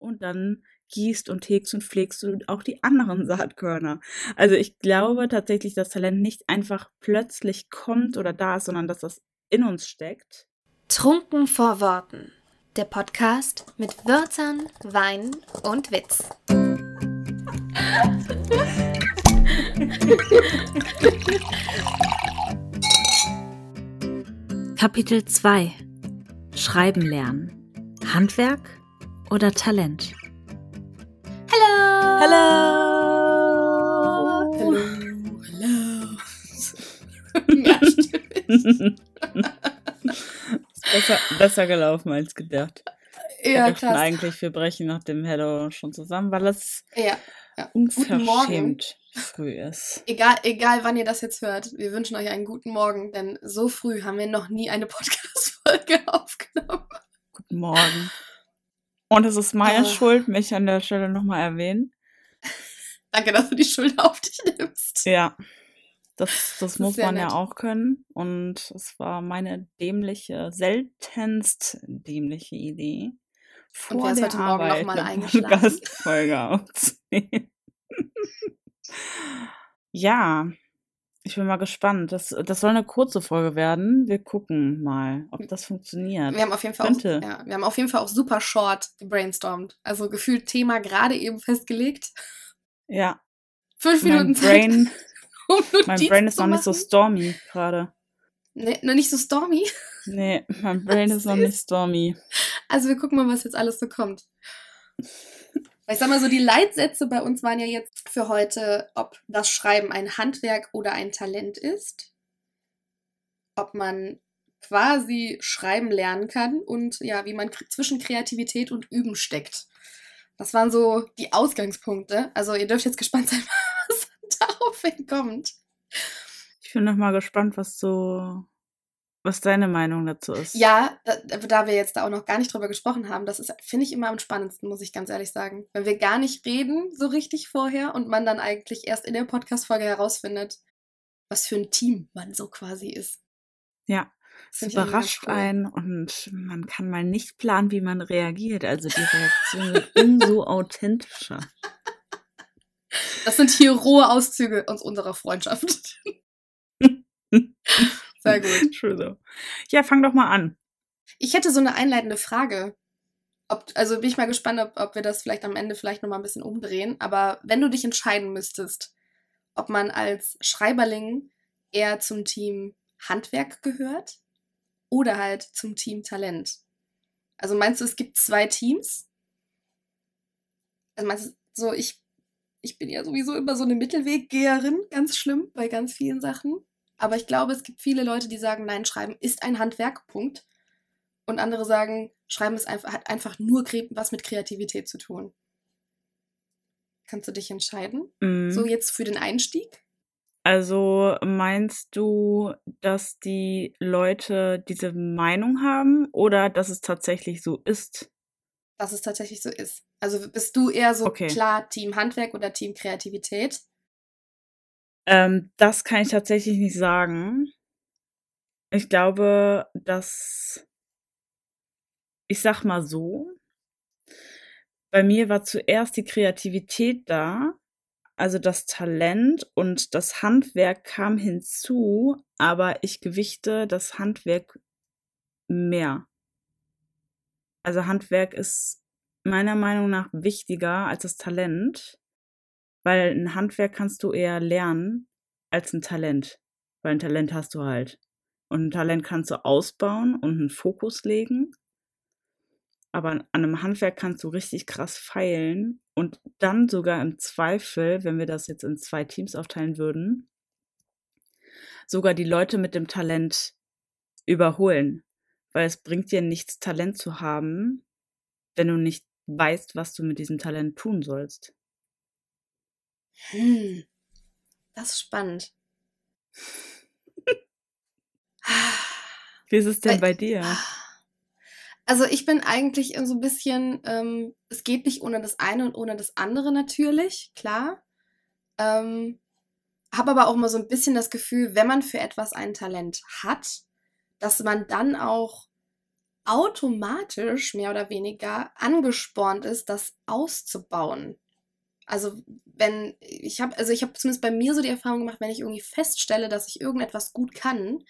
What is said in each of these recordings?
und dann gießt und hegst und pflegst du auch die anderen Saatkörner. Also ich glaube tatsächlich, dass Talent nicht einfach plötzlich kommt oder da ist, sondern dass das in uns steckt. Trunken vor Worten. Der Podcast mit Wörtern, Wein und Witz. Kapitel 2 Schreiben lernen. Handwerk oder Talent? Hallo! Hallo! Hallo, hallo. Mehrstimmmig. besser, besser gelaufen als gedacht. Wir ja, dachten krass. eigentlich, wir brechen nach dem Hello schon zusammen, weil es Ja, ja. Unverschämt früh ist. Egal, egal, wann ihr das jetzt hört, wir wünschen euch einen guten Morgen, denn so früh haben wir noch nie eine Podcast-Folge aufgenommen. Guten Morgen. Und es ist meine Ah. Schuld, mich an der Stelle nochmal erwähnen. Danke, dass du die Schuld auf dich nimmst. Ja, das, das ist muss man ja nett. auch können. Und es war meine dämliche, seltenst dämliche Idee, Und vor ist der heute Morgen noch Arbeit mal eine eingeschlafen? Podcast-Folge aufzunehmen. ja, ich bin mal gespannt. Das, das soll eine kurze Folge werden. Wir gucken mal, ob das funktioniert. Wir haben auf jeden Fall auch, ja, wir haben auf jeden Fall auch super short gebrainstormt. Also gefühlt Thema gerade eben festgelegt. Ja, Fünf mein Minuten Zeit, Brain, um mein Brain ist noch nicht so stormy gerade. Nee, noch nicht so stormy. Nee, mein Brain ist noch nicht stormy. Also wir gucken mal, was jetzt alles so kommt. Ich sag mal so, die Leitsätze bei uns waren ja jetzt für heute, ob das Schreiben ein Handwerk oder ein Talent ist. Ob man quasi schreiben lernen kann und ja, wie man zwischen Kreativität und Üben steckt. Das waren so die Ausgangspunkte. Also ihr dürft jetzt gespannt sein, was daraufhin kommt. Ich bin noch mal gespannt, was so, was deine Meinung dazu ist. Ja, da, da wir jetzt da auch noch gar nicht drüber gesprochen haben, das ist, finde ich, immer am spannendsten, muss ich ganz ehrlich sagen. Wenn wir gar nicht reden so richtig vorher und man dann eigentlich erst in der Podcast-Folge herausfindet, was für ein Team man so quasi ist. Ja, es überrascht cool. einen und man kann mal nicht planen, wie man reagiert. Also die Reaktion wird umso authentischer. Das sind hier rohe Auszüge aus unserer Freundschaft. Sehr gut. True though. Ja, fang doch mal an. Ich hätte so eine einleitende Frage. Ob, also bin ich mal gespannt, ob, ob wir das vielleicht am Ende vielleicht nochmal ein bisschen umdrehen. Aber wenn du dich entscheiden müsstest, ob man als Schreiberling eher zum Team Handwerk gehört oder halt zum Team Talent. Also meinst du, es gibt zwei Teams? Also meinst du, so ich, ich bin ja sowieso immer so eine Mittelweggeherin, ganz schlimm bei ganz vielen Sachen. Aber ich glaube, es gibt viele Leute, die sagen, nein, Schreiben ist ein Handwerk, Punkt. Und andere sagen, Schreiben ist einfach, hat einfach nur was mit Kreativität zu tun. Kannst du dich entscheiden? Mhm. So jetzt für den Einstieg? Also meinst du, dass die Leute diese Meinung haben oder dass es tatsächlich so ist? Dass es tatsächlich so ist. Also bist du eher so Okay. klar Team Handwerk oder Team Kreativität? Ähm, das kann ich tatsächlich nicht sagen. Ich glaube, dass ich sag mal so, bei mir war zuerst die Kreativität da, also das Talent und das Handwerk kam hinzu, aber ich gewichte das Handwerk mehr. Also Handwerk ist meiner Meinung nach wichtiger als das Talent, weil ein Handwerk kannst du eher lernen als ein Talent, weil ein Talent hast du halt. Und ein Talent kannst du ausbauen und einen Fokus legen. Aber an einem Handwerk kannst du richtig krass feilen und dann sogar im Zweifel, wenn wir das jetzt in zwei Teams aufteilen würden, sogar die Leute mit dem Talent überholen. Weil es bringt dir nichts, Talent zu haben, wenn du nicht weißt, was du mit diesem Talent tun sollst. Hm. Das ist spannend. Wie ist es denn Weil- bei dir? Also ich bin eigentlich so ein bisschen, ähm, es geht nicht ohne das eine und ohne das andere natürlich, klar. Ähm, habe aber auch mal so ein bisschen das Gefühl, wenn man für etwas ein Talent hat, dass man dann auch automatisch mehr oder weniger angespornt ist, das auszubauen. Also wenn ich habe, also ich habe zumindest bei mir so die Erfahrung gemacht, wenn ich irgendwie feststelle, dass ich irgendetwas gut kann,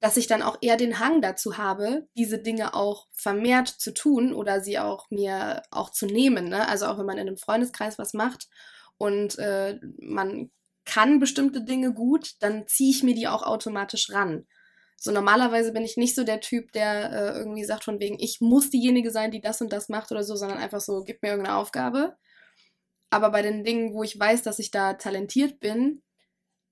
dass ich dann auch eher den Hang dazu habe, diese Dinge auch vermehrt zu tun oder sie auch mir auch zu nehmen. Ne? Also auch wenn man in einem Freundeskreis was macht und äh, man kann bestimmte Dinge gut, dann ziehe ich mir die auch automatisch ran. So normalerweise bin ich nicht so der Typ, der äh, irgendwie sagt von wegen, ich muss diejenige sein, die das und das macht oder so, sondern einfach so, gib mir irgendeine Aufgabe. Aber bei den Dingen, wo ich weiß, dass ich da talentiert bin,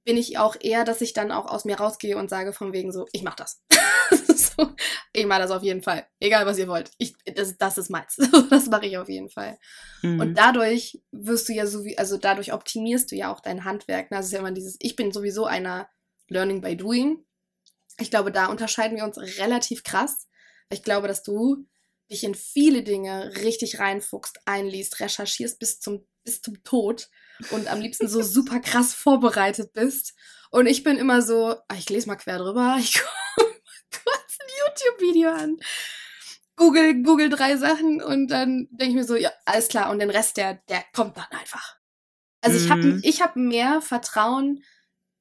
bin ich auch eher, dass ich dann auch aus mir rausgehe und sage von wegen so, ich mach das. so, ich mache das auf jeden Fall. Egal, was ihr wollt. Ich, das, das ist meins. das mache ich auf jeden Fall. Mhm. Und dadurch wirst du ja so wie, also dadurch optimierst du ja auch dein Handwerk. Das ist ja immer dieses, ich bin sowieso einer Learning by Doing. Ich glaube, da unterscheiden wir uns relativ krass. Ich glaube, dass du dich in viele Dinge richtig reinfuchst, einliest, recherchierst bis zum, bis zum Tod und am liebsten so super krass vorbereitet bist. Und ich bin immer so, ah, ich lese mal quer drüber, ich gucke mal kurz ein YouTube-Video an. Google, Google drei Sachen und dann denke ich mir so, ja, alles klar. Und den Rest, der, der kommt dann einfach. Also mhm. ich habe ich hab mehr Vertrauen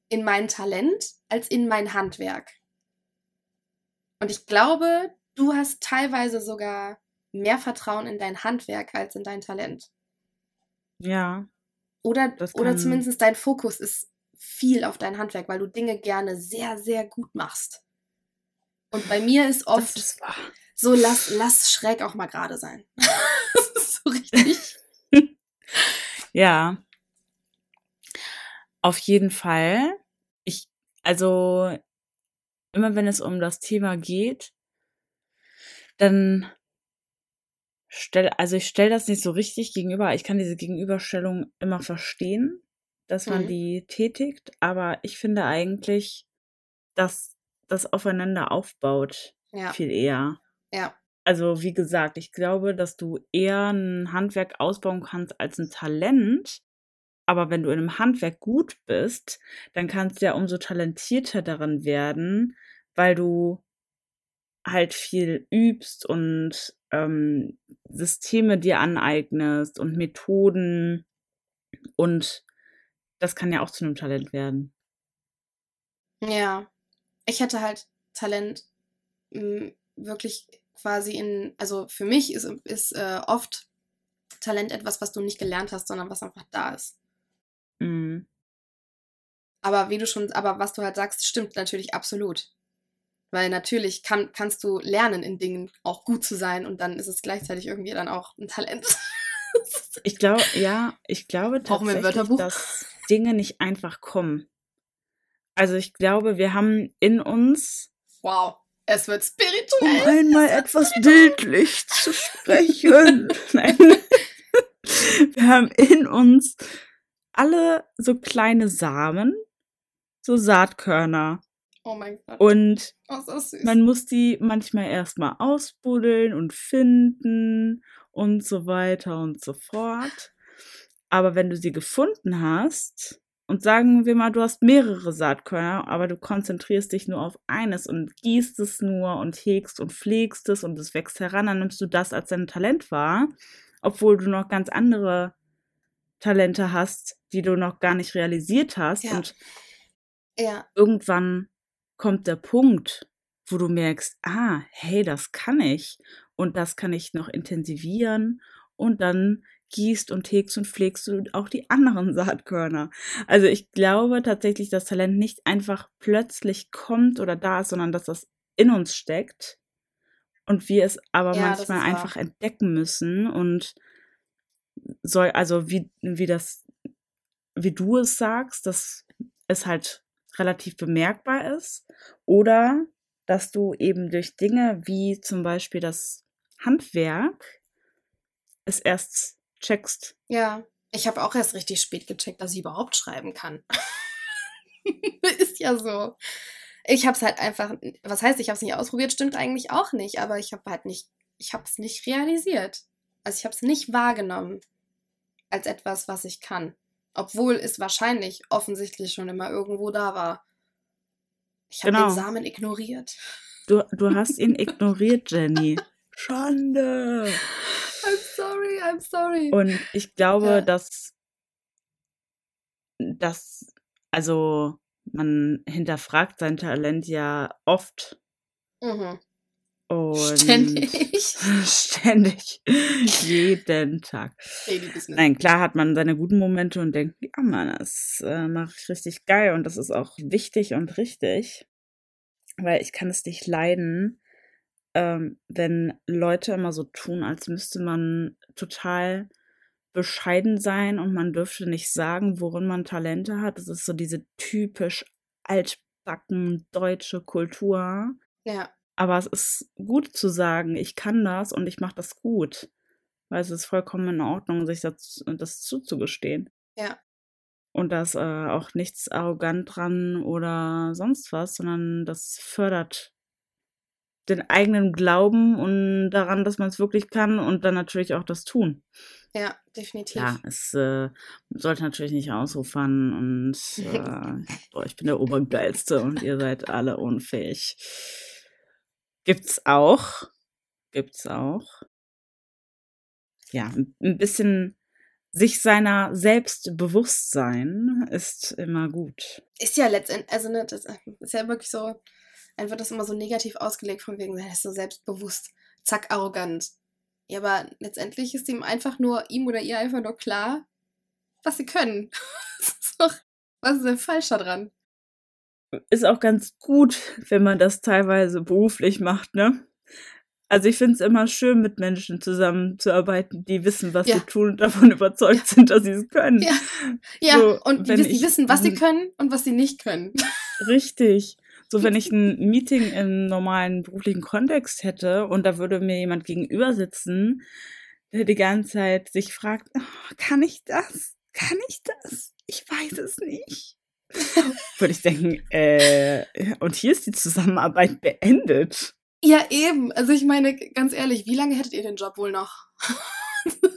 in mein Talent als in mein Handwerk. Und ich glaube, du hast teilweise sogar mehr Vertrauen in dein Handwerk als in dein Talent. Ja. Oder, oder zumindest dein Fokus ist viel auf dein Handwerk, weil du Dinge gerne sehr, sehr gut machst. Und bei mir ist oft ist so, lass, lass schräg auch mal gerade sein. das ist so richtig. ja. Auf jeden Fall. Ich, also, immer wenn es um das Thema geht, dann stell, also ich stelle das nicht so richtig gegenüber. Ich kann diese Gegenüberstellung immer verstehen, dass man mhm. die tätigt, aber ich finde eigentlich, dass das aufeinander aufbaut ja. viel eher. Ja. Also wie gesagt, ich glaube, dass du eher ein Handwerk ausbauen kannst als ein Talent. Aber wenn du in einem Handwerk gut bist, dann kannst du ja umso talentierter daran werden, weil du halt viel übst und ähm, Systeme dir aneignest und Methoden und das kann ja auch zu einem Talent werden. Ja, ich hätte halt Talent mh, hm, wirklich quasi in, also für mich ist, ist äh, oft Talent etwas, was du nicht gelernt hast, sondern was einfach da ist. Mhm. Aber wie du schon, aber was du halt sagst, stimmt natürlich absolut. Weil natürlich kann, kannst du lernen, in Dingen auch gut zu sein und dann ist es gleichzeitig irgendwie dann auch ein Talent. ich glaube, ja, ich glaube tatsächlich, dass Dinge nicht einfach kommen. Also ich glaube, wir haben in uns. Wow, es wird spirituell. Um einmal etwas bildlich zu sprechen. Nein. Wir haben in uns alle so kleine Samen, so Saatkörner. Oh mein Gott. Und oh, man muss die manchmal erstmal ausbuddeln und finden und so weiter und so fort. Aber wenn du sie gefunden hast, und sagen wir mal, du hast mehrere Saatkörner, aber du konzentrierst dich nur auf eines und gießt es nur und hegst und pflegst es und es wächst heran, dann nimmst du das als dein Talent wahr, obwohl du noch ganz andere Talente hast, die du noch gar nicht realisiert hast. Ja. Und ja. irgendwann kommt der Punkt, wo du merkst, ah, hey, das kann ich und das kann ich noch intensivieren und dann gießt und hegst und pflegst du auch die anderen Saatkörner. Also ich glaube tatsächlich, dass Talent nicht einfach plötzlich kommt oder da ist, sondern dass das in uns steckt und wir es aber ja, manchmal einfach entdecken müssen und soll, also wie, wie das, wie du es sagst, dass es halt relativ bemerkbar ist oder dass du eben durch Dinge wie zum Beispiel das Handwerk es erst checkst. Ja, ich habe auch erst richtig spät gecheckt, dass ich überhaupt schreiben kann. ist ja so. Ich habe es halt einfach, was heißt, ich habe es nicht ausprobiert, stimmt eigentlich auch nicht, aber ich habe halt nicht, ich habe es nicht realisiert. Also ich habe es nicht wahrgenommen als etwas, was ich kann. Obwohl es wahrscheinlich offensichtlich schon immer irgendwo da war. Ich habe genau. den Samen ignoriert. Du, du hast ihn ignoriert, Jenny. Schande. I'm sorry, I'm sorry. Und ich glaube, Ja. dass, dass, also man hinterfragt sein Talent ja oft Mhm. Und Ständig. ständig, jeden Tag. Nein, klar hat man seine guten Momente und denkt, ja Mann, das äh, mache ich richtig geil und das ist auch wichtig und richtig, weil ich kann es nicht leiden, ähm, wenn Leute immer so tun, als müsste man total bescheiden sein und man dürfte nicht sagen, worin man Talente hat. Das ist so diese typisch altbacken deutsche Kultur. Ja, Aber es ist gut zu sagen, ich kann das und ich mache das gut. Weil es ist vollkommen in Ordnung, sich das, das zuzugestehen. Ja. Und da ist äh, auch nichts arrogant dran oder sonst was, sondern das fördert den eigenen Glauben und daran, dass man es wirklich kann und dann natürlich auch das tun. ja, definitiv. Ja, es äh, sollte natürlich nicht ausufern und äh, boah, ich bin der Obergeilste und ihr seid alle unfähig. Gibt's auch. Gibt's auch. Ja, ein bisschen sich seiner selbst bewusst sein ist immer gut. Ist ja letztendlich, also ne, das ist ja wirklich so, einfach das immer so negativ ausgelegt, von wegen, er ist so selbstbewusst, zack, arrogant. Ja, aber letztendlich ist ihm einfach nur, ihm oder ihr einfach nur klar, was sie können. Was ist denn falsch daran? Ist auch ganz gut, wenn man das teilweise beruflich macht, ne? Also ich finde es immer schön, mit Menschen zusammenzuarbeiten, die wissen, was Ja. sie tun und davon überzeugt sind, dass sie es können. Ja. Ja, So, und die ich- wissen, was sie Mhm. können und was sie nicht können. Richtig. So, wenn ich ein Meeting im normalen beruflichen Kontext hätte und da würde mir jemand gegenüber sitzen, der die ganze Zeit sich fragt, "Oh, kann ich das? Kann ich das? Ich weiß es nicht. würde ich denken, äh, und hier ist die Zusammenarbeit beendet. Ja, eben. Also ich meine, ganz ehrlich, wie lange hättet ihr den Job wohl noch?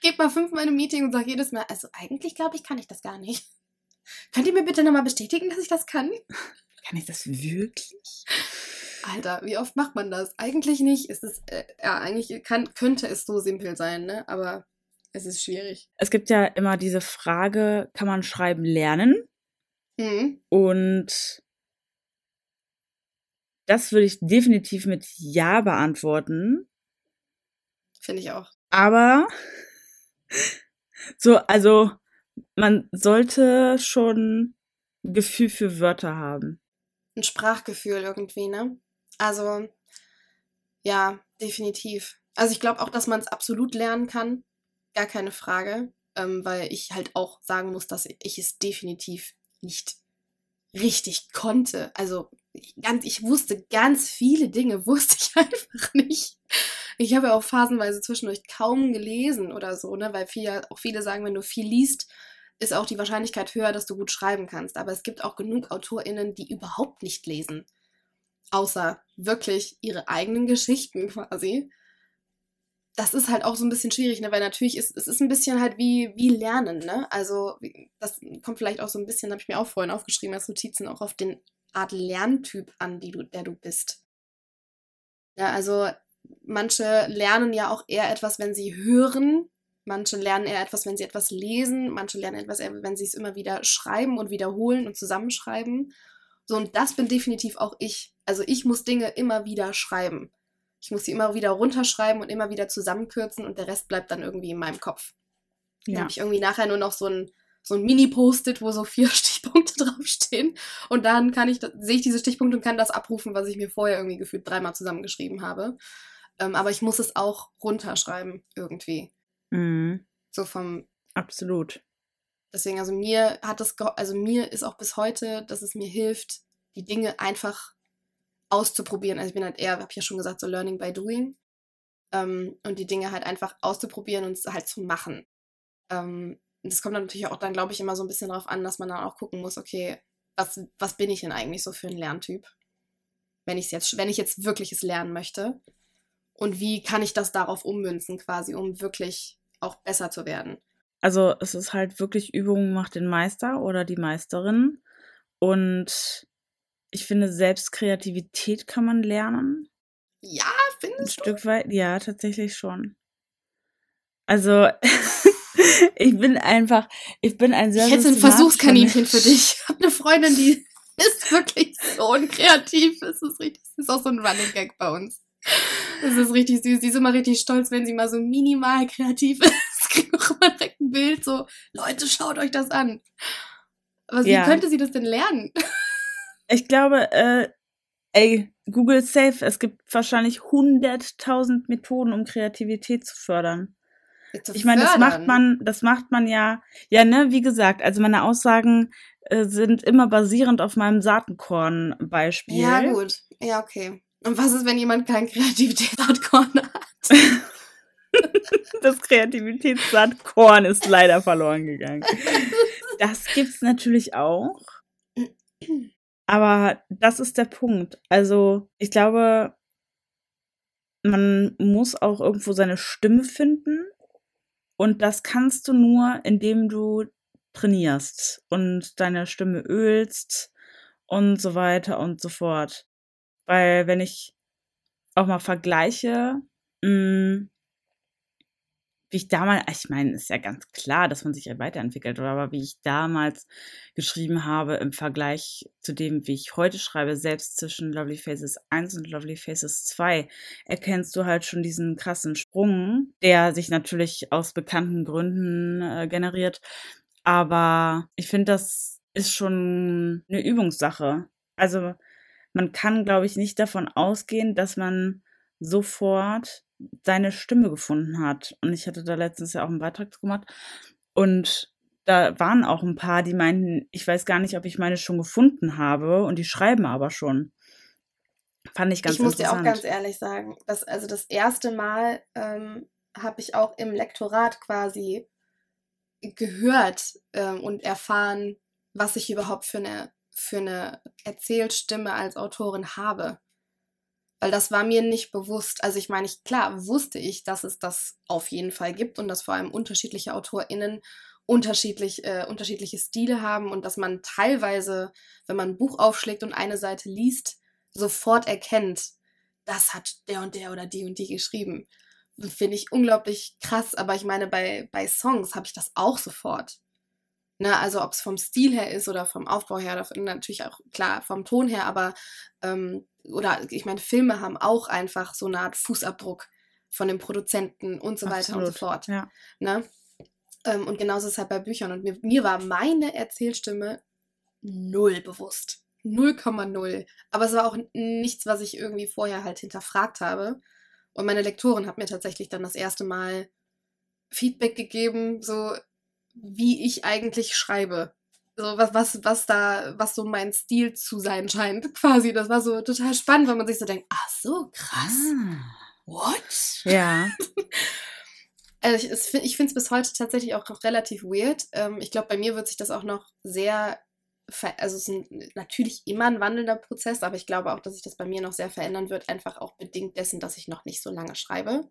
Geht mal fünfmal in ein Meeting und sagt jedes Mal, also eigentlich glaube ich, kann ich das gar nicht. Könnt ihr mir bitte nochmal bestätigen, dass ich das kann? Kann ich das wirklich? Alter, wie oft macht man das? Eigentlich nicht. Es ist, äh, ja, eigentlich kann, könnte es so simpel sein, ne? Aber es ist schwierig. Es gibt ja immer diese Frage, kann man schreiben lernen? Mhm. Und das würde ich definitiv mit Ja beantworten. Finde ich auch. Aber so, also man sollte schon Gefühl für Wörter haben. Ein Sprachgefühl irgendwie, ne? Also, ja, definitiv. Also ich glaube auch, dass man es absolut lernen kann. Gar keine Frage. Ähm, weil ich halt auch sagen muss, dass ich es definitiv nicht richtig konnte. Also ganz, ich wusste ganz viele Dinge, wusste ich einfach nicht. Ich habe ja auch phasenweise zwischendurch kaum gelesen oder so, ne? Weil viele, auch viele sagen, wenn du viel liest, ist auch die Wahrscheinlichkeit höher, dass du gut schreiben kannst. Aber es gibt auch genug AutorInnen, die überhaupt nicht lesen. Außer wirklich ihre eigenen Geschichten quasi. Das ist halt auch so ein bisschen schwierig, ne? Weil natürlich ist es ist ein bisschen halt wie, wie Lernen, ne? Also, das kommt vielleicht auch so ein bisschen, habe ich mir auch vorhin aufgeschrieben als Notizen, auch auf den Art Lerntyp an, die du, der du bist. Ja, also manche lernen ja auch eher etwas, wenn sie hören. Manche lernen eher etwas, wenn sie etwas lesen. Manche lernen etwas eher, wenn sie es immer wieder schreiben und wiederholen und zusammenschreiben. So, und das bin definitiv auch ich. Also ich muss Dinge immer wieder schreiben. Ich muss sie immer wieder runterschreiben und immer wieder zusammenkürzen und der Rest bleibt dann irgendwie in meinem Kopf. Dann Ja. habe ich irgendwie nachher nur noch so ein, so ein Mini-Post-it, wo so vier Stichpunkte draufstehen. Und dann kann ich, sehe ich diese Stichpunkte und kann das abrufen, was ich mir vorher irgendwie gefühlt dreimal zusammengeschrieben habe. Ähm, aber ich muss es auch runterschreiben irgendwie. Mhm. So vom, Absolut. deswegen, also mir hat das, also mir ist auch bis heute, dass es mir hilft, die Dinge einfach auszuprobieren. Also ich bin halt eher, habe ich ja schon gesagt, so Learning by Doing. Ähm, und die Dinge halt einfach auszuprobieren und es halt zu machen. Ähm, das kommt dann natürlich auch dann, glaube ich, immer so ein bisschen darauf an, dass man dann auch gucken muss, okay, was, was bin ich denn eigentlich so für ein Lerntyp? Wenn ich jetzt, wenn ich jetzt wirkliches lernen möchte. Und wie kann ich das darauf ummünzen, quasi, um wirklich auch besser zu werden? Also es ist halt wirklich Übung macht den Meister oder die Meisterin. Und ich finde, selbst Kreativität kann man lernen. Ja, Ein findest du? Stück weit, ja, tatsächlich schon. Also, ich bin einfach, ich bin ein sehr Ich hätte ein Versuchskaninchen für dich. Ich habe eine Freundin, die ist wirklich so unkreativ. Es ist richtig, es ist auch so ein Running Gag bei uns. Es ist richtig süß. Sie ist immer richtig stolz, wenn sie mal so minimal kreativ ist. Kriegt auch immer direkt ein Bild so, Leute, schaut euch das an. Aber wie Ja. könnte sie das denn lernen? Ich glaube, äh, ey, Google Safe, es gibt wahrscheinlich hunderttausend Methoden, um Kreativität zu fördern. Zu Ich meine, das macht man, das macht man ja, ja, ne, wie gesagt, also meine Aussagen äh, sind immer basierend auf meinem Saatenkorn-Beispiel. Ja, gut. Ja, okay. Und was ist, wenn jemand kein Kreativitätsartkorn hat? Das Kreativitätssaatkorn ist leider verloren gegangen. Das gibt's natürlich auch. Aber das ist der Punkt. Also, ich glaube, man muss auch irgendwo seine Stimme finden. Und das kannst du nur, indem du trainierst und deine Stimme ölst und so weiter und so fort. Weil wenn ich auch mal vergleiche, mh, wie ich damals, ich meine, ist ja ganz klar, dass man sich ja weiterentwickelt, aber wie ich damals geschrieben habe im Vergleich zu dem, wie ich heute schreibe, selbst zwischen Lovely Faces 1 und Lovely Faces 2, erkennst du halt schon diesen krassen Sprung, der sich natürlich aus bekannten Gründen äh, generiert. Aber ich finde, das ist schon eine Übungssache. Also man kann, glaube ich, nicht davon ausgehen, dass man sofort seine Stimme gefunden hat. Und ich hatte da letztens ja auch einen Beitrag gemacht. Und da waren auch ein paar, die meinten, ich weiß gar nicht, ob ich meine schon gefunden habe. Und die schreiben aber schon. Fand ich ganz ich muss dir auch ganz ehrlich sagen, dass also das erste Mal ähm, habe ich auch im Lektorat quasi gehört ähm, und erfahren, was ich überhaupt für eine für eine Erzählstimme als Autorin habe. Weil das war mir nicht bewusst. Also ich meine, ich, klar wusste ich, dass es das auf jeden Fall gibt und dass vor allem unterschiedliche AutorInnen unterschiedlich, äh, unterschiedliche Stile haben und dass man teilweise, wenn man ein Buch aufschlägt und eine Seite liest, sofort erkennt, das hat der und der oder die und die geschrieben. Finde ich unglaublich krass, aber ich meine, bei, bei Songs habe ich das auch sofort. Ne, also ob es vom Stil her ist oder vom Aufbau her, oder natürlich auch klar vom Ton her, aber ähm, oder ich meine, Filme haben auch einfach so eine Art Fußabdruck von dem Produzenten und so weiter und so Absolut, fort. Ja. Ne? Ähm, und genauso ist es halt bei Büchern. Und mir, mir war meine Erzählstimme null bewusst. 0,0. Aber es war auch nichts, was ich irgendwie vorher halt hinterfragt habe. Und meine Lektorin hat mir tatsächlich dann das erste Mal Feedback gegeben, so wie ich eigentlich schreibe. So was, was, was da, was so mein Stil zu sein scheint, quasi. Das war so total spannend, weil man sich so denkt, ach so, krass. Ah. What? Ja. Also ich, ich finde es bis heute tatsächlich auch relativ weird. Ähm, ich glaube, bei mir wird sich das auch noch sehr, also es ist natürlich immer ein wandelnder Prozess, aber ich glaube auch, dass sich das bei mir noch sehr verändern wird, einfach auch bedingt dessen, dass ich noch nicht so lange schreibe.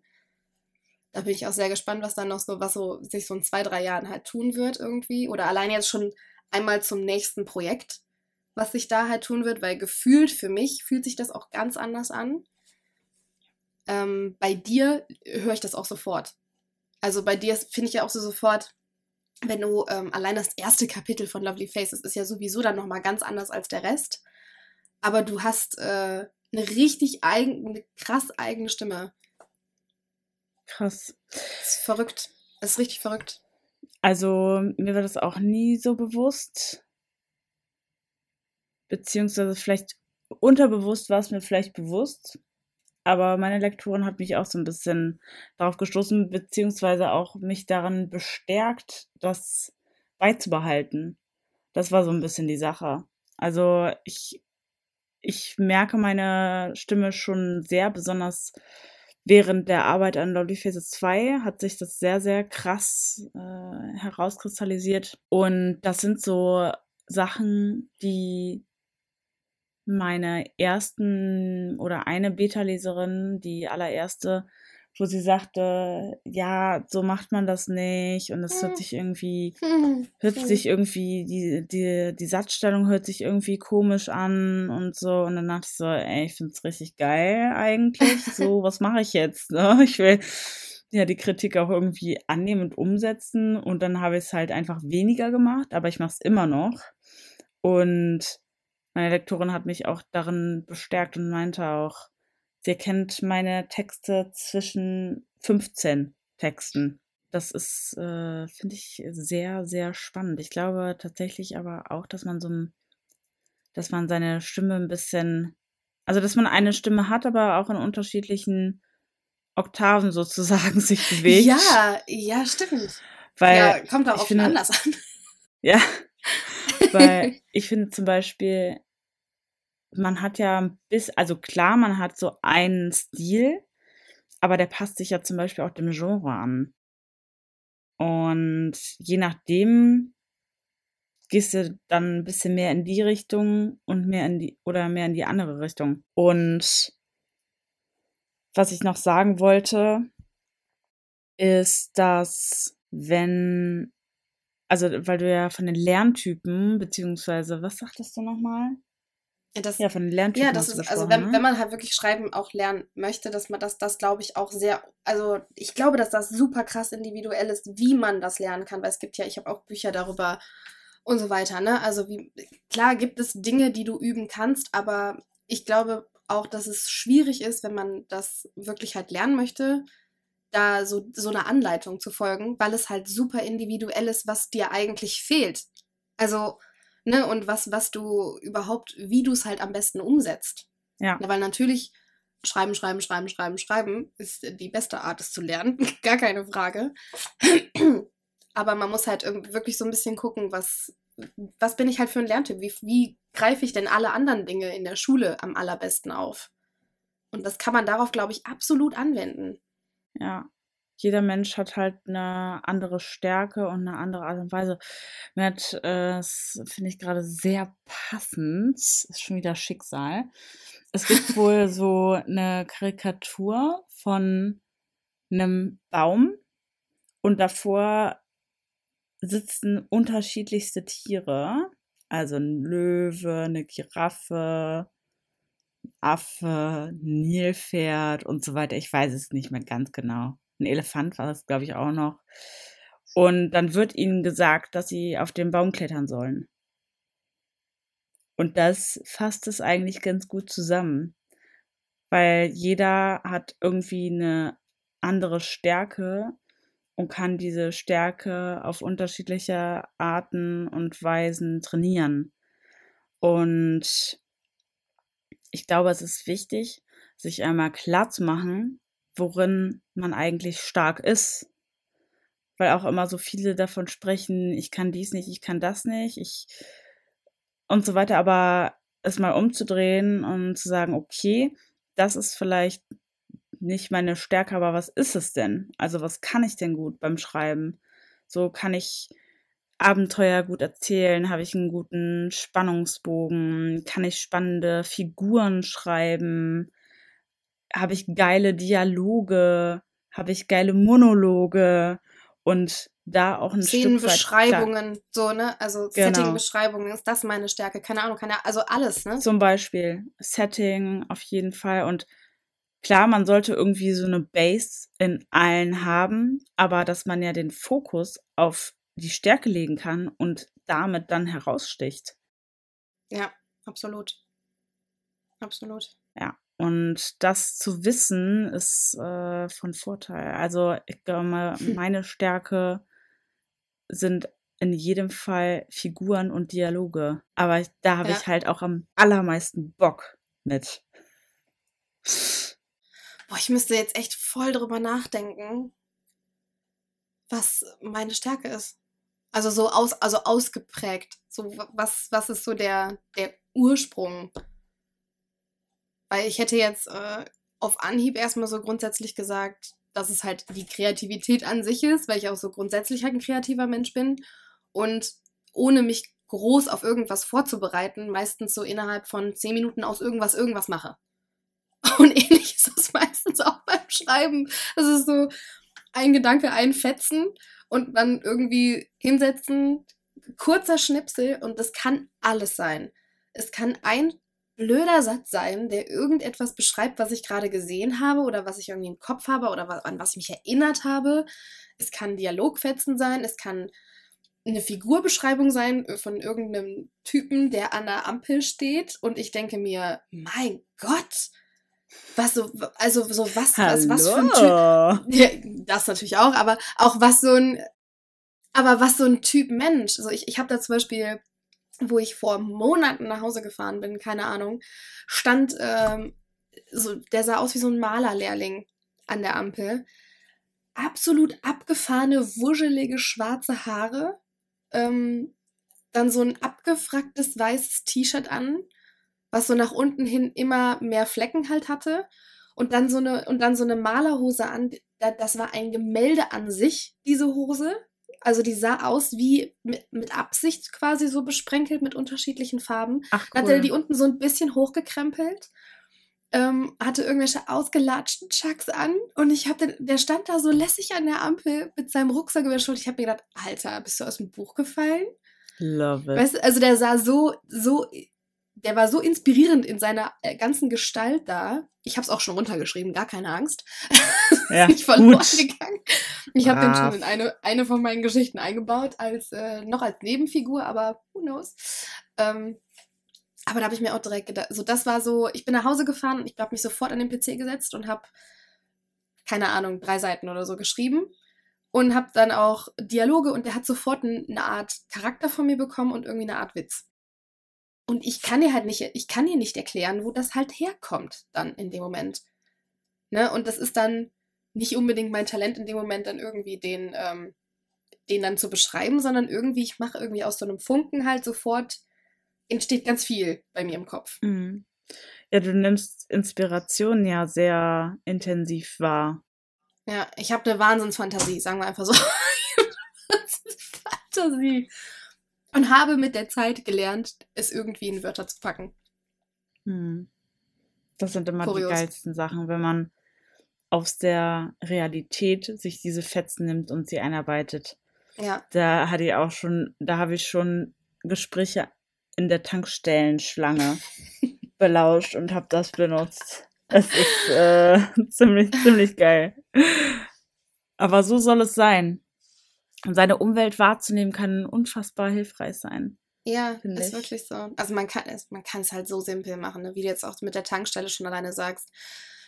Da bin ich auch sehr gespannt, was dann noch so, was so sich so in zwei, drei Jahren halt tun wird irgendwie. Oder allein jetzt schon einmal zum nächsten Projekt, was sich da halt tun wird, weil gefühlt für mich fühlt sich das auch ganz anders an. Ähm, bei dir höre ich das auch sofort. Also bei dir finde ich ja auch so sofort, wenn du ähm, allein das erste Kapitel von Lovely Faces ist ja sowieso dann nochmal ganz anders als der Rest. Aber du hast äh, eine richtig eigen, eine krass eigene Stimme. Krass. Das ist verrückt. Das ist richtig verrückt. Also mir war das auch nie so bewusst. Beziehungsweise vielleicht unterbewusst war es mir vielleicht bewusst. Aber meine Lektorin hat mich auch so ein bisschen darauf gestoßen, beziehungsweise auch mich daran bestärkt, das beizubehalten. Das war so ein bisschen die Sache. Also ich, ich merke meine Stimme schon sehr, besonders während der Arbeit an Lovely Faces 2 hat sich das sehr, sehr krass äh, herauskristallisiert. Und das sind so Sachen, die meine ersten oder eine Beta-Leserin, die allererste, wo sie sagte, ja, so macht man das nicht und es hört sich irgendwie, hört sich irgendwie, die, die, die Satzstellung hört sich irgendwie komisch an und so. Und dann dachte ich so, ey, ich find's richtig geil eigentlich. So, was mache ich jetzt? Ne? Ich will ja die Kritik auch irgendwie annehmen und umsetzen. Und dann habe ich es halt einfach weniger gemacht, aber ich mache es immer noch. Und meine Lektorin hat mich auch darin bestärkt und meinte auch, sie erkennt meine Texte zwischen 15 Texten. Das ist, äh, finde ich, sehr, sehr spannend. Ich glaube tatsächlich aber auch, dass man so ein, dass man seine Stimme ein bisschen, also dass man eine Stimme hat, aber auch in unterschiedlichen Oktaven sozusagen sich bewegt. Ja, ja, stimmt. Weil ja, kommt auch oft finde, anders an. Ja, weil ich finde zum Beispiel, man hat ja bis, also klar, man hat so einen Stil, aber der passt sich ja zum Beispiel auch dem Genre an. Und je nachdem gehst du dann ein bisschen mehr in die Richtung und mehr in die oder mehr in die andere Richtung. Und was ich noch sagen wollte, ist, dass wenn, also weil du ja von den Lerntypen, beziehungsweise, was sagtest du nochmal? Ja, das, Ja, von Lerntypen. ja, das ist, also gesprochen, wenn, ne? wenn man halt wirklich schreiben auch lernen möchte, dass man das, das glaube ich auch sehr, also ich glaube, dass das super krass individuell ist, wie man das lernen kann, weil es gibt ja, ich habe auch Bücher darüber und so weiter, ne? Also wie, klar gibt es Dinge, die du üben kannst, aber ich glaube auch, dass es schwierig ist, wenn man das wirklich halt lernen möchte, da so, so eine Anleitung zu folgen, weil es halt super individuell ist, was dir eigentlich fehlt. Also, ne, und was, was du überhaupt, wie du es halt am besten umsetzt. Ja. Na, weil natürlich schreiben, schreiben, schreiben, schreiben, schreiben ist die beste Art, es zu lernen. Gar keine Frage. Aber man muss halt wirklich so ein bisschen gucken, was, was bin ich halt für ein Lerntyp? Wie, wie greife ich denn alle anderen Dinge in der Schule am allerbesten auf? Und das kann man darauf, glaube ich, absolut anwenden. Ja. Jeder Mensch hat halt eine andere Stärke und eine andere Art und Weise. Mir hat, äh, das finde ich gerade sehr passend, ist schon wieder Schicksal. Es gibt wohl so eine Karikatur von einem Baum und davor sitzen unterschiedlichste Tiere. Also ein Löwe, eine Giraffe, ein Affe, ein Nilpferd und so weiter. Ich weiß es nicht mehr ganz genau. Ein Elefant war das, glaube ich, auch noch. Und dann wird ihnen gesagt, dass sie auf den Baum klettern sollen. Und das fasst es eigentlich ganz gut zusammen. Weil jeder hat irgendwie eine andere Stärke und kann diese Stärke auf unterschiedliche Arten und Weisen trainieren. Und ich glaube, es ist wichtig, sich einmal klar zu machen, worin man eigentlich stark ist. Weil auch immer so viele davon sprechen, ich kann dies nicht, ich kann das nicht, ich und so weiter, aber es mal umzudrehen und zu sagen, okay, das ist vielleicht nicht meine Stärke, aber was ist es denn? Also was kann ich denn gut beim Schreiben? So kann ich Abenteuer gut erzählen, habe ich einen guten Spannungsbogen, kann ich spannende Figuren schreiben, habe ich geile Dialoge, habe ich geile Monologe und da auch ein Szenenbeschreibungen, so, ne? Also Genau. Settingbeschreibungen, ist das meine Stärke? Keine Ahnung, keine also alles, ne? Zum Beispiel Setting auf jeden Fall. Und klar, man sollte irgendwie so eine Base in allen haben, aber dass man ja den Fokus auf die Stärke legen kann und damit dann heraussticht. Ja, absolut. Absolut. Ja. Und das zu wissen ist äh, von Vorteil. Also ich glaube mal, meine Stärke sind in jedem Fall Figuren und Dialoge. Aber ich- da habe Ja. ich halt auch am allermeisten Bock mit. Boah, ich müsste jetzt echt voll drüber nachdenken, was meine Stärke ist. Also so aus, also ausgeprägt. So, wa- was, was ist so der, der Ursprung? Weil ich hätte jetzt äh, auf Anhieb erstmal so grundsätzlich gesagt, dass es halt die Kreativität an sich ist, weil ich auch so grundsätzlich halt ein kreativer Mensch bin. Und ohne mich groß auf irgendwas vorzubereiten, meistens so innerhalb von zehn Minuten aus irgendwas irgendwas mache. Und ähnlich ist das meistens auch beim Schreiben. Das ist so ein Gedanke, ein Fetzen und dann irgendwie hinsetzen, kurzer Schnipsel und das kann alles sein. Es kann ein blöder Satz sein, der irgendetwas beschreibt, was ich gerade gesehen habe oder was ich irgendwie im Kopf habe oder an was ich mich erinnert habe. Es kann Dialogfetzen sein, es kann eine Figurbeschreibung sein äh, von irgendeinem Typen, der an der Ampel steht und ich denke mir, mein Gott, was so, also so was, was, was für ein Typ. Ja, das natürlich auch, aber auch was so ein, aber was so ein Typ Mensch. Also ich, ich habe da zum Beispiel, wo ich vor Monaten nach Hause gefahren bin, keine Ahnung, stand, ähm, so, der sah aus wie so ein Malerlehrling an der Ampel. Absolut abgefahrene, wuschelige, schwarze Haare ähm, dann so ein abgefracktes weißes T-Shirt an, was so nach unten hin immer mehr Flecken halt hatte. Und dann so eine, und dann so eine Malerhose an. Das war ein Gemälde an sich, diese Hose. Also die sah aus wie mit, mit Absicht quasi so besprenkelt mit unterschiedlichen Farben. Ach, cool. Dann hatte er die unten so ein bisschen hochgekrempelt. Ähm, hatte irgendwelche ausgelatschten Chucks an und ich habe der stand da so lässig an der Ampel mit seinem Rucksack über der Schulter. Ich habe mir gedacht, Alter, bist du aus dem Buch gefallen? Love it. Weißt also der sah so, so, der war so inspirierend in seiner äh, ganzen Gestalt da. Ich habe es auch schon runtergeschrieben, gar keine Angst. Ja, ich verloren gut. gegangen. Ich habe den schon in eine, eine von meinen Geschichten eingebaut, als äh, noch als Nebenfigur, aber who knows. Ähm, aber da habe ich mir auch direkt gedacht, so das war so, ich bin nach Hause gefahren und ich habe mich sofort an den PC gesetzt und habe, keine Ahnung, drei Seiten oder so geschrieben und habe dann auch Dialoge und der hat sofort eine Art Charakter von mir bekommen und irgendwie eine Art Witz. Und ich kann dir halt nicht, ich kann dir nicht erklären, wo das halt herkommt dann in dem Moment. Ne? Und das ist dann nicht unbedingt mein Talent in dem Moment dann irgendwie den, ähm, den dann zu beschreiben, sondern irgendwie, ich mache irgendwie aus so einem Funken halt sofort, entsteht ganz viel bei mir im Kopf. Mhm. Ja, du nimmst Inspiration ja sehr intensiv wahr. Ja, ich habe eine Wahnsinnsfantasie, sagen wir einfach so. Fantasie. Und habe mit der Zeit gelernt, es irgendwie in Wörter zu packen. Hm. Das sind immer Kurios. die geilsten Sachen, wenn man aus der Realität sich diese Fetzen nimmt und sie einarbeitet. Ja. Da hatte ich auch schon, da habe ich schon Gespräche in der Tankstellenschlange belauscht und habe das benutzt. Es ist äh, ziemlich, ziemlich geil. Aber so soll es sein. Und seine Umwelt wahrzunehmen kann unfassbar hilfreich sein. Ja, ist ich. wirklich so. Also man kann es, man kann es halt so simpel machen, ne? wie du jetzt auch mit der Tankstelle schon alleine sagst.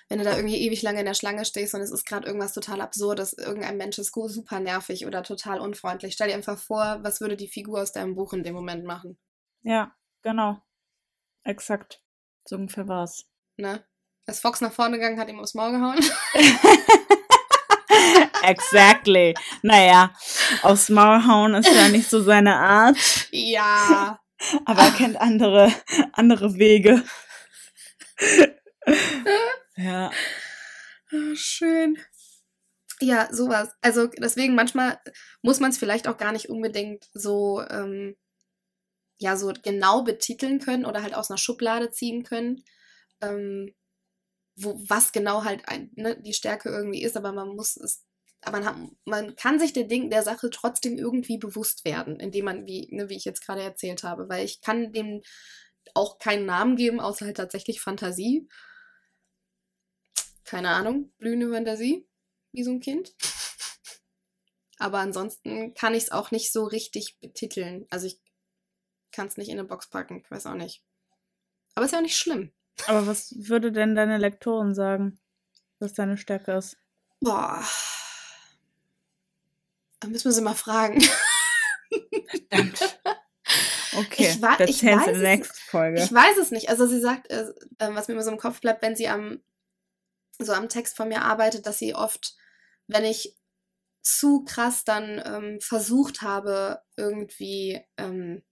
Wenn du da irgendwie ewig lange in der Schlange stehst und es ist gerade irgendwas total absurdes, irgendein Mensch ist super nervig oder total unfreundlich. Stell dir einfach vor, was würde die Figur aus deinem Buch in dem Moment machen? Ja, genau. Exakt. So ungefähr war's. Ne? Ist Fox nach vorne gegangen, hat ihm aufs Maul gehauen. exactly. Naja, aufs Maul hauen ist ja nicht so seine Art. Ja. Aber er kennt andere, andere Wege. ja. Oh, schön. Ja, sowas. Also deswegen manchmal muss man es vielleicht auch gar nicht unbedingt so ähm, ja so genau betiteln können oder halt aus einer Schublade ziehen können, ähm, wo, was genau halt ein, ne, die Stärke irgendwie ist, aber man muss es, aber man, hat, man kann sich der Ding, der Sache trotzdem irgendwie bewusst werden, indem man, wie, ne, wie ich jetzt gerade erzählt habe, weil ich kann dem auch keinen Namen geben, außer halt tatsächlich Fantasie. Keine Ahnung, blühende Fantasie, wie so ein Kind. Aber ansonsten kann ich es auch nicht so richtig betiteln. Also ich kann es nicht in eine Box packen. Ich weiß auch nicht. Aber ist ja auch nicht schlimm. Aber was würde denn deine Lektorin sagen, was deine Stärke ist? Boah. Da müssen wir sie mal fragen. Verdammt. Okay, ich, wa ich, weiß es, Folge. ich weiß es nicht. Also sie sagt, äh, äh, was mir immer so im Kopf bleibt, wenn sie am so am Text von mir arbeitet, dass sie oft, wenn ich zu krass dann ähm, versucht habe, irgendwie ähm,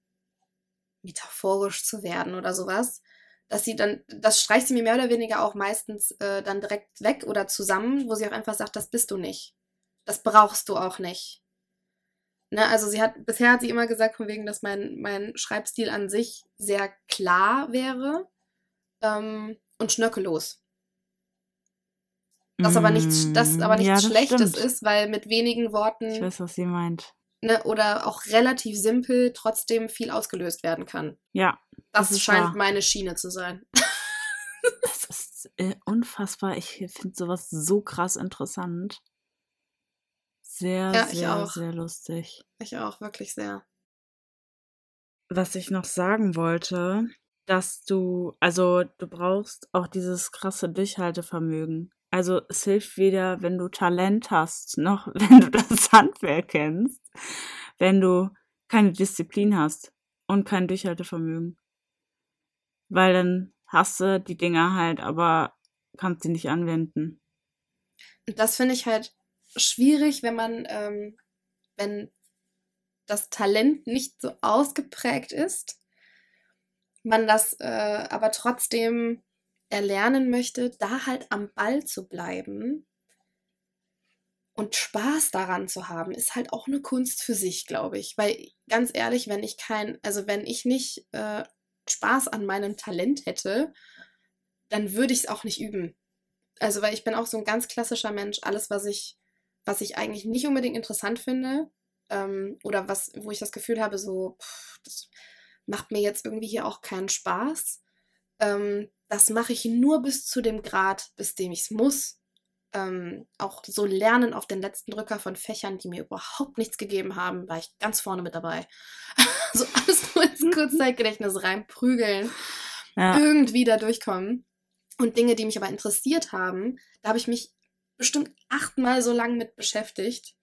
metaphorisch zu werden oder sowas, dass sie dann, das streicht sie mir mehr oder weniger auch meistens äh, dann direkt weg oder zusammen, wo sie auch einfach sagt, das bist du nicht. Das brauchst du auch nicht. Ne, also sie hat, bisher hat sie immer gesagt, von wegen, dass mein, mein Schreibstil an sich sehr klar wäre ähm, und schnörkellos. Das aber nichts, das aber nichts ja, das Schlechtes stimmt. ist, weil mit wenigen Ich Worten weiß, was sie meint. ne, oder auch relativ simpel trotzdem viel ausgelöst werden kann. Ja, Das, Das scheint wahr. meine Schiene zu sein. es ist äh, unfassbar. Ich finde sowas so krass interessant. Sehr, Ja, ich sehr, auch. sehr lustig. Ich auch, wirklich sehr. Was ich noch sagen wollte, dass du, also du brauchst auch dieses krasse Durchhaltevermögen. Also es hilft weder, wenn du Talent hast, noch wenn du das Handwerk kennst, wenn du keine Disziplin hast und kein Durchhaltevermögen. Weil dann hast du die Dinger halt, aber kannst sie nicht anwenden. Das finde ich halt schwierig, wenn man, ähm, wenn das Talent nicht so ausgeprägt ist, man das äh, aber trotzdem erlernen möchte, da halt am Ball zu bleiben und Spaß daran zu haben, ist halt auch eine Kunst für sich, glaube ich. Weil ganz ehrlich, wenn ich kein, also wenn ich nicht äh, Spaß an meinem Talent hätte, dann würde ich es auch nicht üben. Also, weil ich bin auch so ein ganz klassischer Mensch. Alles, was ich, was ich eigentlich nicht unbedingt interessant finde, ähm, oder was, wo ich das Gefühl habe, so, pff, das macht mir jetzt irgendwie hier auch keinen Spaß. Ähm, das mache ich nur bis zu dem Grad, bis dem ich es muss. Ähm, auch so Lernen auf den letzten Drücker von Fächern, die mir überhaupt nichts gegeben haben, war ich ganz vorne mit dabei. so alles nur ins Kurzzeitgedächtnis reinprügeln Ja, irgendwie da durchkommen. Und Dinge, die mich aber interessiert haben, da habe ich mich bestimmt achtmal so lang mit beschäftigt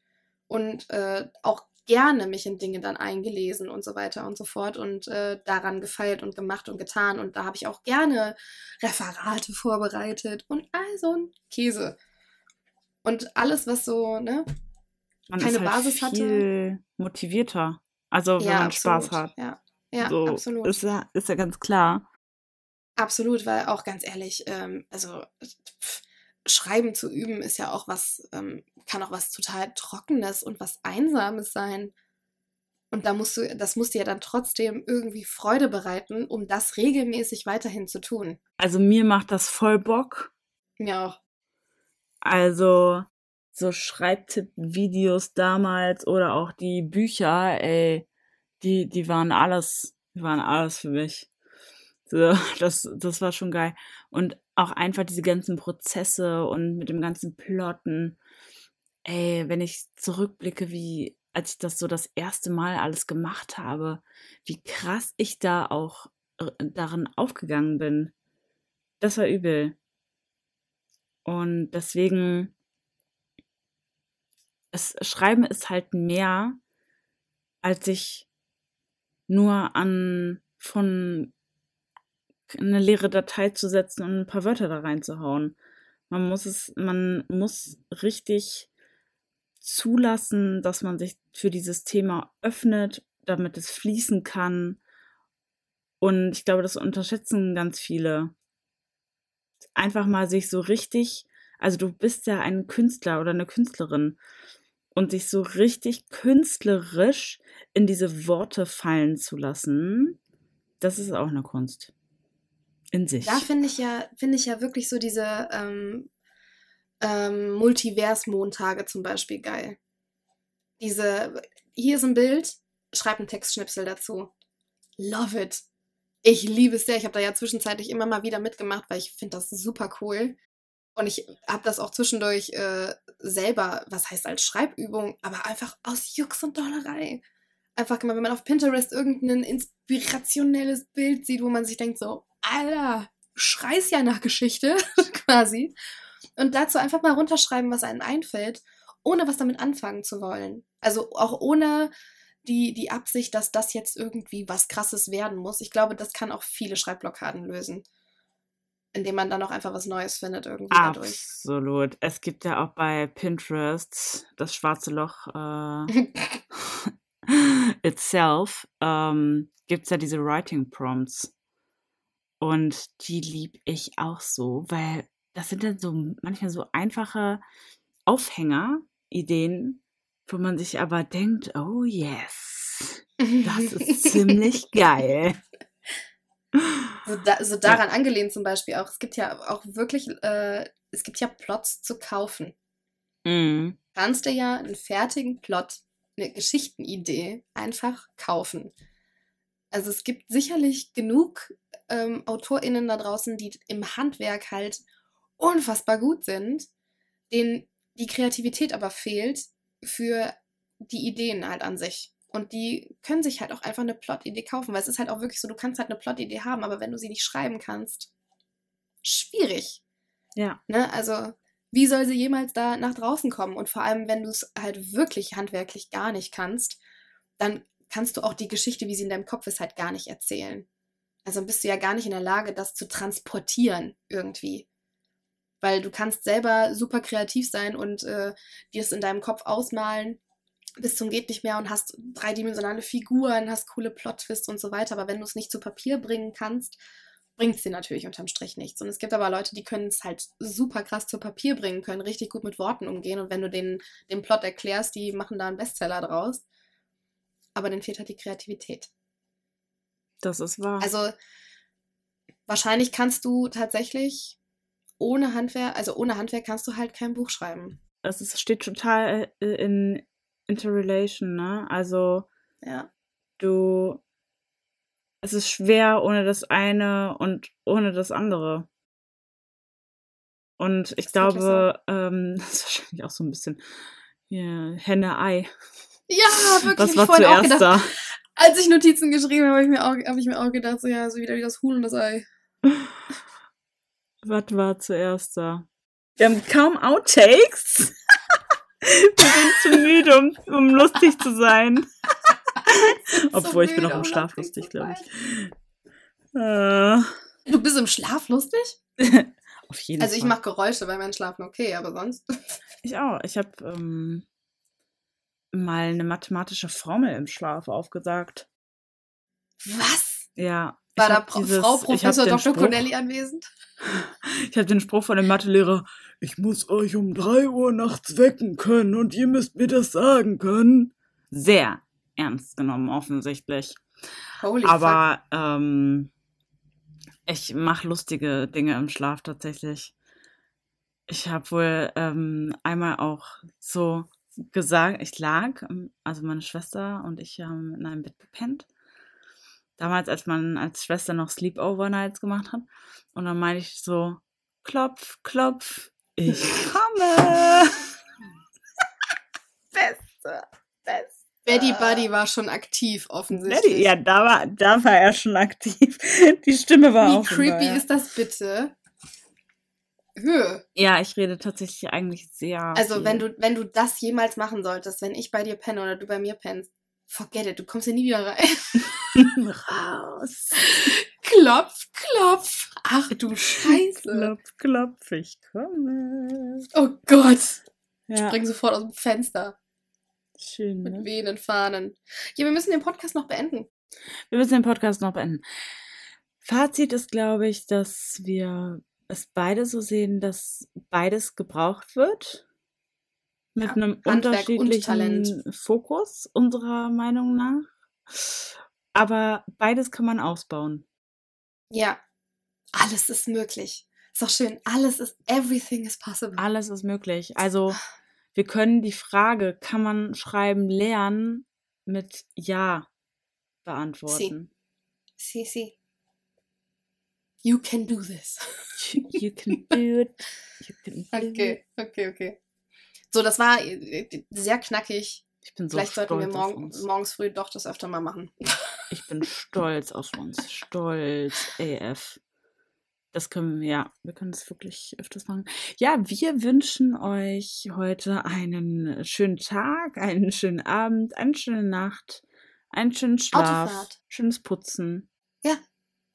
und äh, auch gerne mich in Dinge dann eingelesen und so weiter und so fort und äh, daran gefeilt und gemacht und getan. Und da habe ich auch gerne Referate vorbereitet und all so ein Käse. Und alles, was so, ne? man keine ist halt Basis hatte. viel motivierter. Also wenn ja, man Spaß absolut. hat. Ja, ja so, absolut. Ist ja, ist ja ganz klar. Absolut, weil auch ganz ehrlich, ähm, also pff, Schreiben zu üben ist ja auch was, ähm, kann auch was total Trockenes und was Einsames sein. Und da musst du, das musst dir ja dann trotzdem irgendwie Freude bereiten, um das regelmäßig weiterhin zu tun. Also mir macht das voll Bock. Mir auch. Also so Schreibtipp-Videos damals oder auch die Bücher, ey, die, die waren alles, die waren alles für mich. So, das, das war schon geil. Und auch einfach diese ganzen Prozesse und mit dem ganzen Plotten. Ey, wenn ich zurückblicke, wie, als ich das so das erste Mal alles gemacht habe, wie krass ich da auch äh, darin aufgegangen bin. Das war übel. Und deswegen, es, Schreiben ist halt mehr, als sich nur an von eine leere Datei zu setzen und ein paar Wörter da reinzuhauen. Man muss es, man muss richtig zulassen, dass man sich für dieses Thema öffnet, damit es fließen kann. Und ich glaube, das unterschätzen ganz viele. Einfach mal sich so richtig, also du bist ja ein Künstler oder eine Künstlerin und sich so richtig künstlerisch in diese Worte fallen zu lassen, das ist auch eine Kunst. In sich. Da finde ich ja, finde ich ja wirklich so diese ähm, ähm, Multivers-Montage zum Beispiel geil. Diese, hier ist ein Bild, schreib einen Textschnipsel dazu. Love it. Ich liebe es sehr. Ich habe da ja zwischenzeitlich immer mal wieder mitgemacht, weil ich finde das super cool. Und ich habe das auch zwischendurch äh, selber, was heißt als Schreibübung, aber einfach aus Jux und Dollerei. Einfach gemacht, wenn man auf Pinterest irgendein inspirationelles Bild sieht, wo man sich denkt so, Alter, schreist ja nach Geschichte, quasi. Und dazu einfach mal runterschreiben, was einem einfällt, ohne was damit anfangen zu wollen. Also auch ohne die, die Absicht, dass das jetzt irgendwie was Krasses werden muss. Ich glaube, das kann auch viele Schreibblockaden lösen. Indem man dann auch einfach was Neues findet irgendwie dadurch. Absolut. Es gibt ja auch bei Pinterest das schwarze Loch äh, itself, ähm, gibt es ja diese Writing Prompts. Und die lieb ich auch so, weil das sind dann so manchmal so einfache Aufhänger-Ideen, wo man sich aber denkt, oh yes, das ist ziemlich geil. So, da, so daran angelehnt zum Beispiel auch. Es gibt ja auch wirklich äh, es gibt ja Plots zu kaufen. Mhm. Kannst du ja einen fertigen Plot, eine Geschichtenidee einfach kaufen. Also es gibt sicherlich genug ähm, AutorInnen da draußen, die im Handwerk halt unfassbar gut sind, denen die Kreativität aber fehlt für die Ideen halt an sich. Und die können sich halt auch einfach eine Plot-Idee kaufen, weil es ist halt auch wirklich so, du kannst halt eine Plot-Idee haben, aber wenn du sie nicht schreiben kannst, schwierig. Ja. Ne? Also, wie soll sie jemals da nach draußen kommen? Und vor allem, wenn du es halt wirklich handwerklich gar nicht kannst, dann kannst du auch die Geschichte, wie sie in deinem Kopf ist, halt gar nicht erzählen. Also bist du ja gar nicht in der Lage, das zu transportieren irgendwie. Weil du kannst selber super kreativ sein und äh, dir es in deinem Kopf ausmalen bis zum geht nicht mehr und hast dreidimensionale Figuren, hast coole Plot-Twists und so weiter. Aber wenn du es nicht zu Papier bringen kannst, bringt es dir natürlich unterm Strich nichts. Und es gibt aber Leute, die können es halt super krass zu Papier bringen, können richtig gut mit Worten umgehen. Und wenn du den, den Plot erklärst, die machen da einen Bestseller draus. Aber dann fehlt halt die Kreativität. Das ist wahr. Also wahrscheinlich kannst du tatsächlich ohne Handwerk, also ohne Handwerk kannst du halt kein Buch schreiben. Es ist, steht total äh, in Interrelation, ne? Also Ja. du. Es ist schwer ohne das eine und ohne das andere. Und ich wirklich glaube, ähm, das ist wahrscheinlich auch so ein bisschen ja, Henne-Ei. Ja, wirklich. Was hab war ich zuerst gedacht. da? Als ich Notizen geschrieben habe, habe ich, mir auch- hab ich mir auch gedacht, so ja, so wieder wie das Huhn und das Ei. Was war zuerst da? Wir haben kaum Outtakes. Wir sind zu müde, um, um lustig zu sein. Obwohl, ich bin auch im Schlaf lustig glaube ich. Äh, Du bist im Schlaf lustig? auf jeden Also ich Fall. mache Geräusche bei meinem Schlafen okay, aber sonst. Ich auch. Ich habe ähm, mal eine mathematische Formel im Schlaf aufgesagt. Was? Ja. War da Pro dieses- Frau Professor Dr. Spruch- Connelly anwesend? Ich habe den Spruch von dem Mathelehrer, ich muss euch um drei Uhr nachts wecken können und ihr müsst mir das sagen können. Sehr ernst genommen, offensichtlich. Holy fuck. Aber ähm, ich mache lustige Dinge im Schlaf tatsächlich. Ich habe wohl ähm, einmal auch so gesagt, ich lag, ähm, also meine Schwester und ich haben in einem Bett gepennt. Damals, als man als Schwester noch Sleepover Nights gemacht hat. Und dann meinte ich so, klopf, klopf, ich komme. Beste. Beste. Betty Buddy war schon aktiv, offensichtlich. Ja, da war, da war er schon aktiv. Die Stimme war Wie auch schon creepy da, ja. ist das bitte? Höhe. Ja, ich rede tatsächlich eigentlich sehr. Also, viel. wenn du, wenn du das jemals machen solltest, wenn ich bei dir penne oder du bei mir pennst, forget it, du kommst hier nie wieder rein. raus. klopf, klopf. Ach du Scheiße. Klopf, klopf, ich komme. Oh Gott. Ja, Spring sofort aus dem Fenster schön. mit Ne? wehenden Fahnen. Ja, wir müssen den Podcast noch beenden. Wir müssen den Podcast noch beenden. Fazit ist, glaube ich, dass wir es beide so sehen, dass beides gebraucht wird. Mit Ja, einem Handwerk und unterschiedlichen Talent. Fokus, unserer Meinung nach. Aber beides kann man ausbauen. Ja. Alles ist möglich. Ist doch schön. Alles ist, everything is possible. Alles ist möglich. Also, wir können die Frage, kann man schreiben lernen, mit Ja beantworten. See, see. You can do this. You can do it. You can do it. Okay, okay, okay. So, das war äh, sehr knackig. Ich bin so Vielleicht sollten wir morgen, morgens früh doch das öfter mal machen. Ich bin stolz auf uns. Stolz AF. Das können wir, ja, wir können es wirklich öfters machen. Ja, wir wünschen euch heute einen schönen Tag, einen schönen Abend, eine schöne Nacht, einen schönen Schlaf, schönes Putzen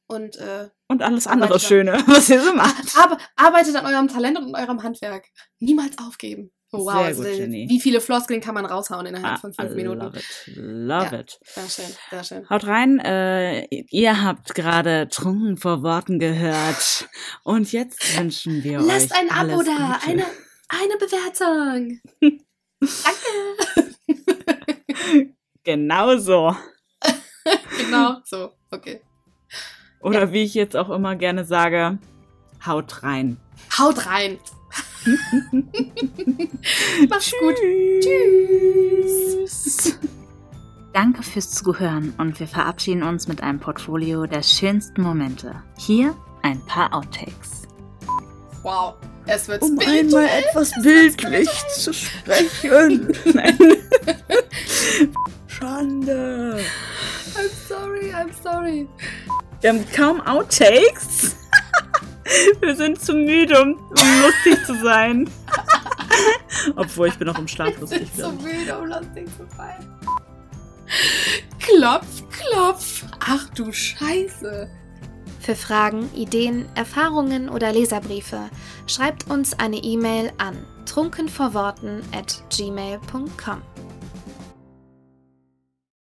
Und äh, und alles andere Schöne, was ihr so macht. aber, arbeitet an eurem Talent und eurem Handwerk. Niemals aufgeben. Oh, wow, Sehr also, gut, äh, Jenny. wie viele Floskeln kann man raushauen innerhalb Ah, von fünf Minuten? Love it. Love Ja. it. Sehr schön, sehr schön. Haut rein, äh, ihr habt gerade Trunken vor Worten gehört. Und jetzt wünschen wir Lasst euch ein Abo da, Gute. eine, eine Bewertung. Danke. Genau so. genau, so, okay. Oder wie ich jetzt auch immer gerne sage, haut rein. Haut rein. Mach's gut. Tschüss. Danke fürs Zuhören und wir verabschieden uns mit einem Portfolio der schönsten Momente. Hier ein paar Outtakes. Wow. Es wird Um spirituell. einmal etwas bildlich zu sprechen. Nein. Schande. I'm sorry, I'm sorry. Wir haben kaum Outtakes. Wir sind zu müde, um, um lustig zu sein. Obwohl, ich bin auch im Schlaf Ich lustig. bin so glaub ich. müde, um lustig zu sein. Klopf, klopf. Ach du Scheiße. Für Fragen, Ideen, Erfahrungen oder Leserbriefe schreibt uns eine E-Mail an trunkenvorworten at gmail.com.